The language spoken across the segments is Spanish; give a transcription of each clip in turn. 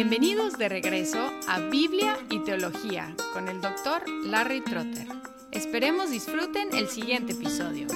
Bienvenidos de regreso a Biblia y Teología con el doctor Larry Trotter. Esperemos disfruten el siguiente episodio.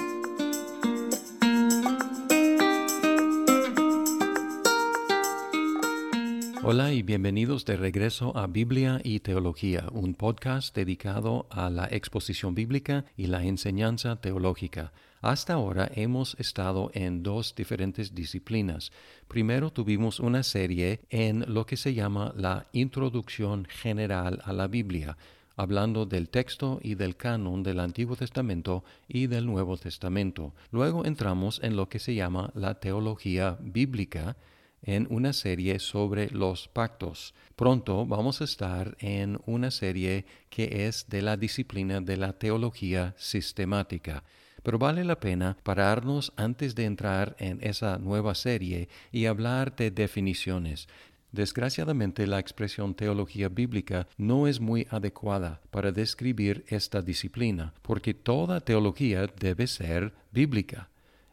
Hola y bienvenidos de regreso a Biblia y Teología, un podcast dedicado a la exposición bíblica y la enseñanza teológica. Hasta ahora hemos estado en dos diferentes disciplinas. Primero tuvimos una serie en lo que se llama la Introducción General a la Biblia, hablando del texto y del canon del Antiguo Testamento y del Nuevo Testamento. Luego entramos en lo que se llama la teología bíblica, en una serie sobre los pactos. Pronto vamos a estar en una serie que es de la disciplina de la teología sistemática pero vale la pena pararnos antes de entrar en esa nueva serie y hablar de definiciones. Desgraciadamente la expresión teología bíblica no es muy adecuada para describir esta disciplina, porque toda teología debe ser bíblica.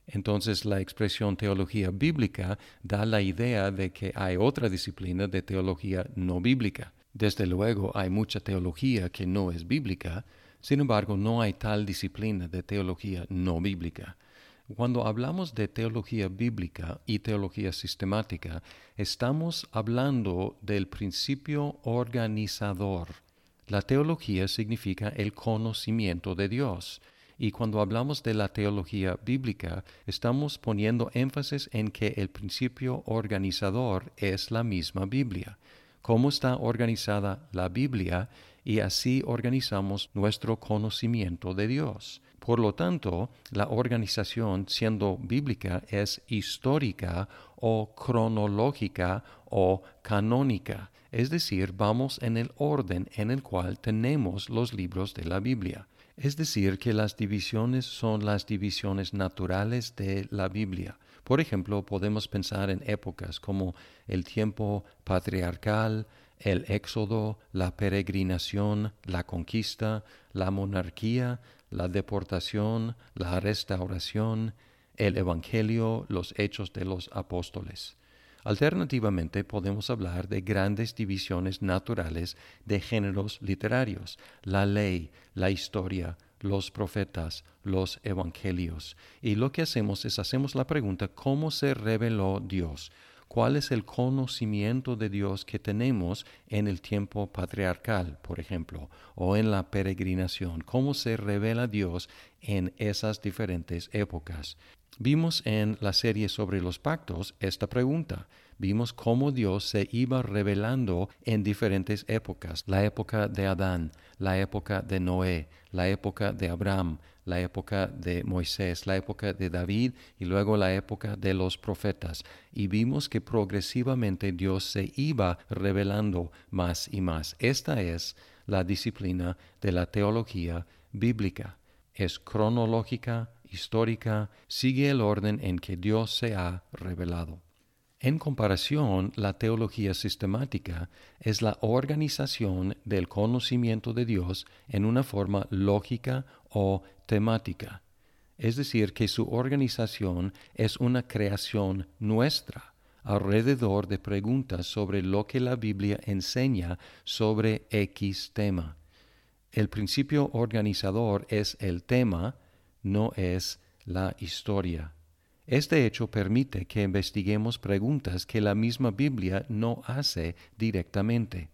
Entonces la expresión teología bíblica da la idea de que hay otra disciplina de teología no bíblica. Desde luego hay mucha teología que no es bíblica, sin embargo, no hay tal disciplina de teología no bíblica. Cuando hablamos de teología bíblica y teología sistemática, estamos hablando del principio organizador. La teología significa el conocimiento de Dios. Y cuando hablamos de la teología bíblica, estamos poniendo énfasis en que el principio organizador es la misma Biblia. ¿Cómo está organizada la Biblia? Y así organizamos nuestro conocimiento de Dios. Por lo tanto, la organización, siendo bíblica, es histórica o cronológica o canónica, es decir, vamos en el orden en el cual tenemos los libros de la Biblia. Es decir, que las divisiones son las divisiones naturales de la Biblia. Por ejemplo, podemos pensar en épocas como el tiempo patriarcal, el éxodo, la peregrinación, la conquista, la monarquía, la deportación, la restauración, el Evangelio, los hechos de los apóstoles. Alternativamente podemos hablar de grandes divisiones naturales de géneros literarios, la ley, la historia, los profetas, los evangelios. Y lo que hacemos es hacemos la pregunta, ¿cómo se reveló Dios? Cuál es el conocimiento de Dios que tenemos en el tiempo patriarcal, por ejemplo, o en la peregrinación, cómo se revela Dios en esas diferentes épocas. Vimos en la serie sobre los pactos esta pregunta. Vimos cómo Dios se iba revelando en diferentes épocas. La época de Adán, la época de Noé, la época de Abraham, la época de Moisés, la época de David y luego la época de los profetas. Y vimos que progresivamente Dios se iba revelando más y más. Esta es la disciplina de la teología bíblica. Es cronológica, histórica, sigue el orden en que Dios se ha revelado. En comparación, la teología sistemática es la organización del conocimiento de Dios en una forma lógica o temática, es decir, que su organización es una creación nuestra alrededor de preguntas sobre lo que la Biblia enseña sobre X tema. El principio organizador es el tema, no es la historia. Este hecho permite que investiguemos preguntas que la misma Biblia no hace directamente.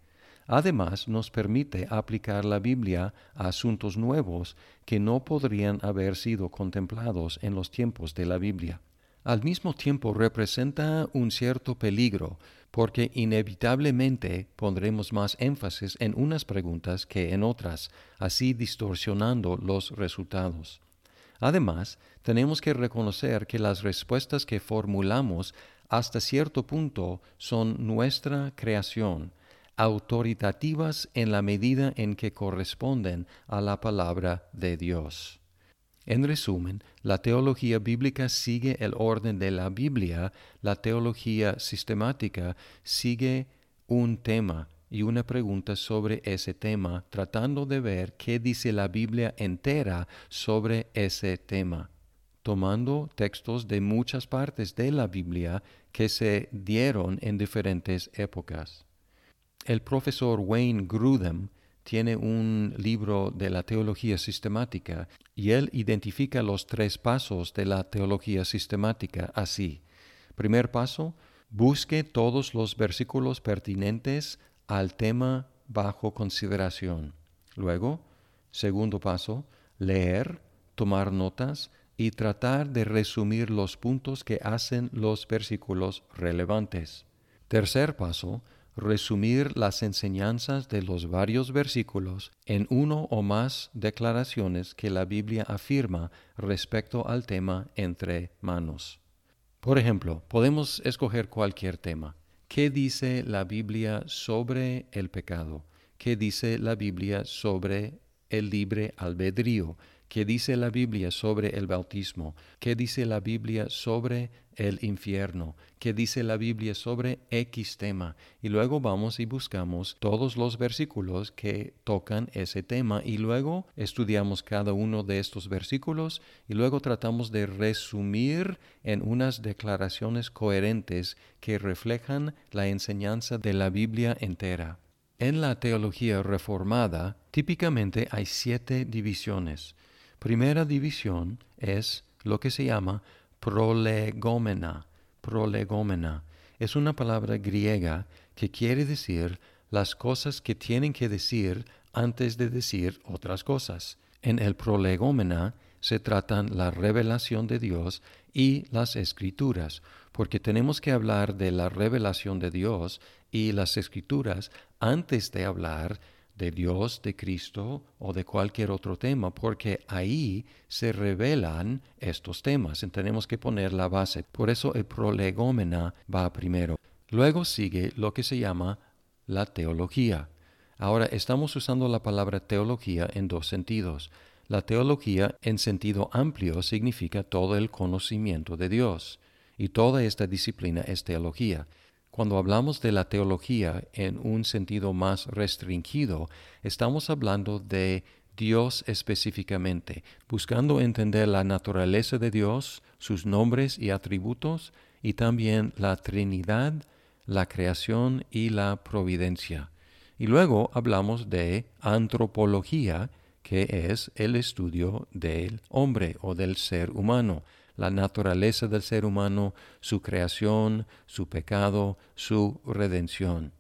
Además, nos permite aplicar la Biblia a asuntos nuevos que no podrían haber sido contemplados en los tiempos de la Biblia. Al mismo tiempo representa un cierto peligro, porque inevitablemente pondremos más énfasis en unas preguntas que en otras, así distorsionando los resultados. Además, tenemos que reconocer que las respuestas que formulamos hasta cierto punto son nuestra creación, autoritativas en la medida en que corresponden a la palabra de Dios. En resumen, la teología bíblica sigue el orden de la Biblia, la teología sistemática sigue un tema y una pregunta sobre ese tema, tratando de ver qué dice la Biblia entera sobre ese tema, tomando textos de muchas partes de la Biblia que se dieron en diferentes épocas. El profesor Wayne Grudem tiene un libro de la teología sistemática y él identifica los tres pasos de la teología sistemática así. Primer paso, busque todos los versículos pertinentes al tema bajo consideración. Luego, segundo paso, leer, tomar notas y tratar de resumir los puntos que hacen los versículos relevantes. Tercer paso, resumir las enseñanzas de los varios versículos en uno o más declaraciones que la Biblia afirma respecto al tema entre manos. Por ejemplo, podemos escoger cualquier tema. ¿Qué dice la Biblia sobre el pecado? ¿Qué dice la Biblia sobre el libre albedrío? ¿Qué dice la Biblia sobre el bautismo? ¿Qué dice la Biblia sobre el infierno? ¿Qué dice la Biblia sobre X tema? Y luego vamos y buscamos todos los versículos que tocan ese tema y luego estudiamos cada uno de estos versículos y luego tratamos de resumir en unas declaraciones coherentes que reflejan la enseñanza de la Biblia entera. En la teología reformada típicamente hay siete divisiones primera división es lo que se llama prolegómena. Prolegómena es una palabra griega que quiere decir las cosas que tienen que decir antes de decir otras cosas. En el prolegómena se tratan la revelación de Dios y las escrituras, porque tenemos que hablar de la revelación de Dios y las escrituras antes de hablar de Dios, de Cristo o de cualquier otro tema, porque ahí se revelan estos temas. Y tenemos que poner la base. Por eso el prolegómena va primero. Luego sigue lo que se llama la teología. Ahora estamos usando la palabra teología en dos sentidos. La teología en sentido amplio significa todo el conocimiento de Dios, y toda esta disciplina es teología. Cuando hablamos de la teología en un sentido más restringido, estamos hablando de Dios específicamente, buscando entender la naturaleza de Dios, sus nombres y atributos, y también la Trinidad, la creación y la providencia. Y luego hablamos de antropología, que es el estudio del hombre o del ser humano la naturaleza del ser humano, su creación, su pecado, su redención.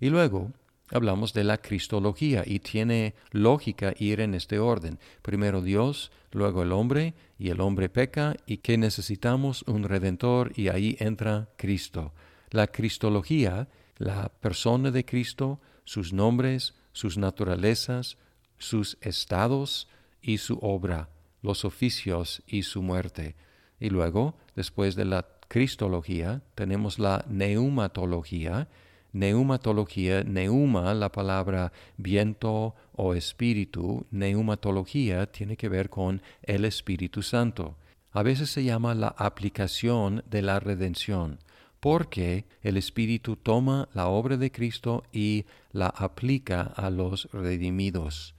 Y luego hablamos de la cristología y tiene lógica ir en este orden. Primero Dios, luego el hombre, y el hombre peca y que necesitamos un redentor y ahí entra Cristo. La cristología, la persona de Cristo, sus nombres, sus naturalezas, sus estados y su obra, los oficios y su muerte. Y luego, después de la cristología, tenemos la neumatología. Neumatología, neuma, la palabra viento o espíritu, neumatología tiene que ver con el Espíritu Santo. A veces se llama la aplicación de la redención, porque el Espíritu toma la obra de Cristo y la aplica a los redimidos.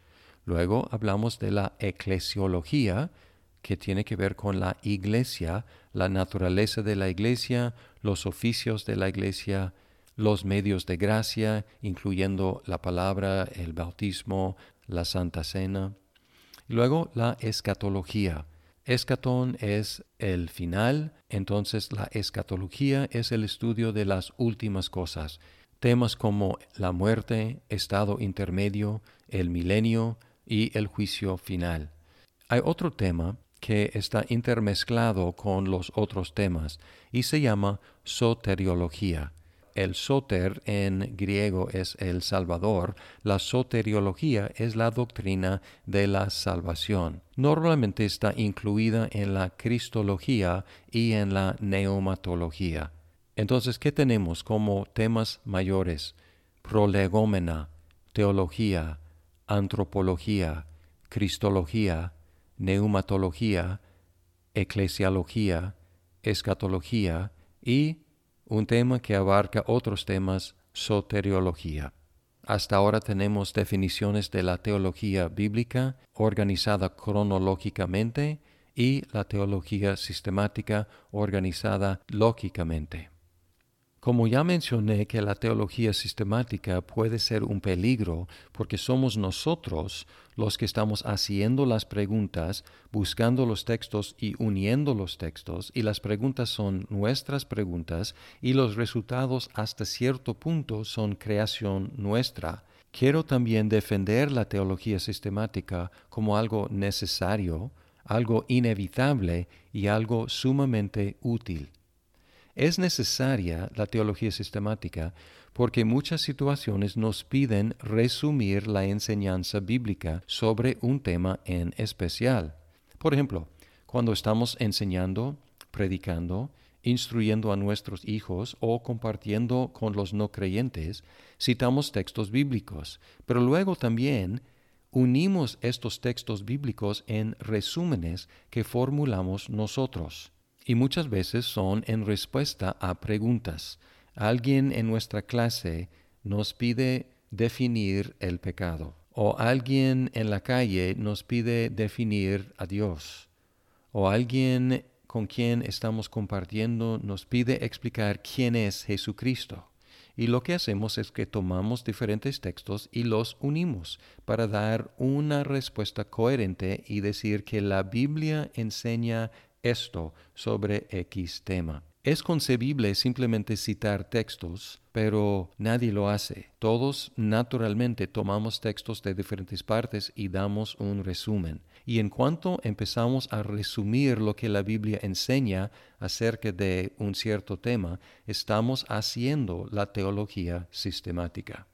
Luego hablamos de la eclesiología, que tiene que ver con la iglesia, la naturaleza de la iglesia, los oficios de la iglesia, los medios de gracia, incluyendo la palabra, el bautismo, la Santa Cena. Luego la escatología. Escatón es el final, entonces la escatología es el estudio de las últimas cosas. Temas como la muerte, estado intermedio, el milenio y el juicio final. Hay otro tema que está intermezclado con los otros temas y se llama soteriología. El soter en griego es el Salvador, la soteriología es la doctrina de la salvación. Normalmente está incluida en la cristología y en la neumatología. Entonces, ¿qué tenemos como temas mayores? Prolegómena, teología, antropología, cristología, neumatología, eclesiología, escatología y un tema que abarca otros temas, soteriología. Hasta ahora tenemos definiciones de la teología bíblica organizada cronológicamente y la teología sistemática organizada lógicamente. Como ya mencioné que la teología sistemática puede ser un peligro porque somos nosotros los que estamos haciendo las preguntas, buscando los textos y uniendo los textos, y las preguntas son nuestras preguntas y los resultados hasta cierto punto son creación nuestra. Quiero también defender la teología sistemática como algo necesario, algo inevitable y algo sumamente útil. Es necesaria la teología sistemática porque muchas situaciones nos piden resumir la enseñanza bíblica sobre un tema en especial. Por ejemplo, cuando estamos enseñando, predicando, instruyendo a nuestros hijos o compartiendo con los no creyentes, citamos textos bíblicos, pero luego también unimos estos textos bíblicos en resúmenes que formulamos nosotros y muchas veces son en respuesta a preguntas. Alguien en nuestra clase nos pide definir el pecado o alguien en la calle nos pide definir a Dios o alguien con quien estamos compartiendo nos pide explicar quién es Jesucristo. Y lo que hacemos es que tomamos diferentes textos y los unimos para dar una respuesta coherente y decir que la Biblia enseña esto sobre X tema. Es concebible simplemente citar textos, pero nadie lo hace. Todos naturalmente tomamos textos de diferentes partes y damos un resumen. Y en cuanto empezamos a resumir lo que la Biblia enseña acerca de un cierto tema, estamos haciendo la teología sistemática.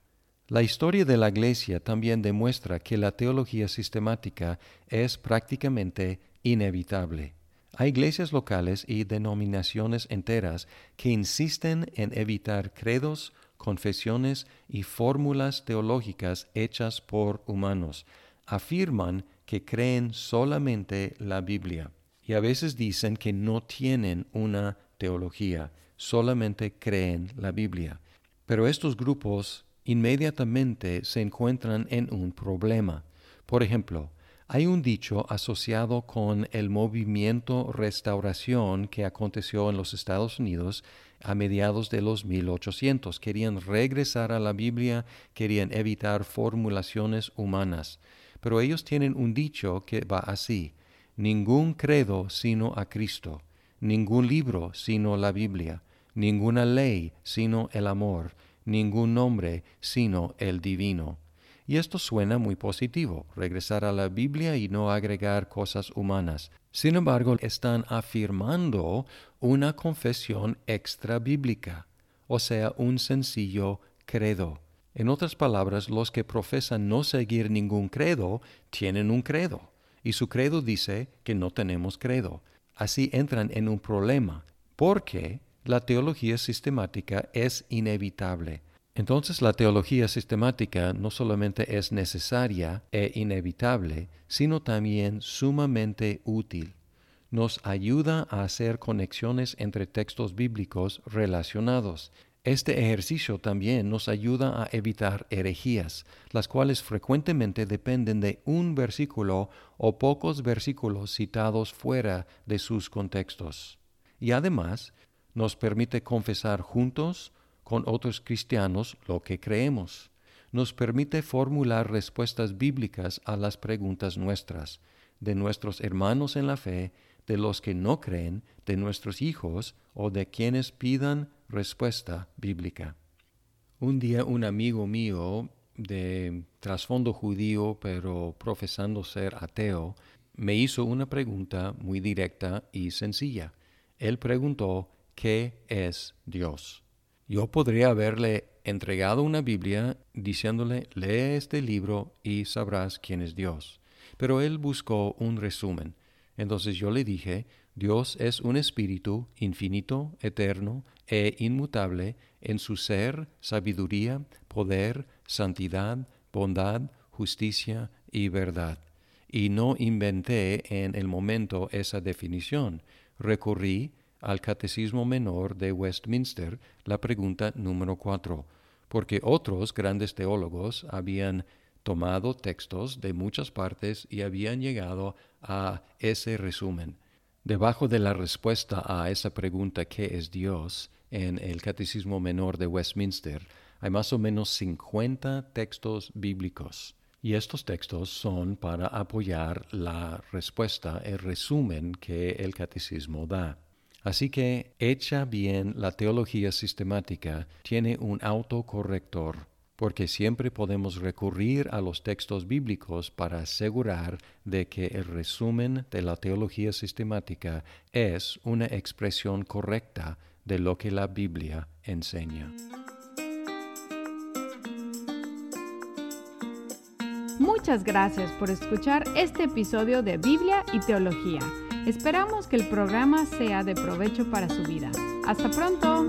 La historia de la Iglesia también demuestra que la teología sistemática es prácticamente inevitable. Hay iglesias locales y denominaciones enteras que insisten en evitar credos, confesiones y fórmulas teológicas hechas por humanos. Afirman que creen solamente la Biblia y a veces dicen que no tienen una teología, solamente creen la Biblia. Pero estos grupos inmediatamente se encuentran en un problema. Por ejemplo, hay un dicho asociado con el movimiento restauración que aconteció en los Estados Unidos a mediados de los 1800. Querían regresar a la Biblia, querían evitar formulaciones humanas. Pero ellos tienen un dicho que va así, ningún credo sino a Cristo, ningún libro sino la Biblia, ninguna ley sino el amor, ningún nombre sino el divino. Y esto suena muy positivo, regresar a la Biblia y no agregar cosas humanas. Sin embargo, están afirmando una confesión extra bíblica, o sea, un sencillo credo. En otras palabras, los que profesan no seguir ningún credo tienen un credo, y su credo dice que no tenemos credo. Así entran en un problema, porque la teología sistemática es inevitable entonces la teología sistemática no solamente es necesaria e inevitable, sino también sumamente útil. Nos ayuda a hacer conexiones entre textos bíblicos relacionados. Este ejercicio también nos ayuda a evitar herejías, las cuales frecuentemente dependen de un versículo o pocos versículos citados fuera de sus contextos. Y además nos permite confesar juntos, con otros cristianos lo que creemos. Nos permite formular respuestas bíblicas a las preguntas nuestras, de nuestros hermanos en la fe, de los que no creen, de nuestros hijos o de quienes pidan respuesta bíblica. Un día un amigo mío de trasfondo judío pero profesando ser ateo, me hizo una pregunta muy directa y sencilla. Él preguntó, ¿qué es Dios? Yo podría haberle entregado una Biblia diciéndole, lee este libro y sabrás quién es Dios. Pero él buscó un resumen. Entonces yo le dije, Dios es un espíritu infinito, eterno e inmutable en su ser, sabiduría, poder, santidad, bondad, justicia y verdad. Y no inventé en el momento esa definición. Recurrí al Catecismo Menor de Westminster la pregunta número cuatro, porque otros grandes teólogos habían tomado textos de muchas partes y habían llegado a ese resumen. Debajo de la respuesta a esa pregunta ¿qué es Dios? en el Catecismo Menor de Westminster hay más o menos 50 textos bíblicos. Y estos textos son para apoyar la respuesta, el resumen que el catecismo da. Así que, hecha bien la teología sistemática, tiene un autocorrector, porque siempre podemos recurrir a los textos bíblicos para asegurar de que el resumen de la teología sistemática es una expresión correcta de lo que la Biblia enseña. Muchas gracias por escuchar este episodio de Biblia y Teología. Esperamos que el programa sea de provecho para su vida. Hasta pronto.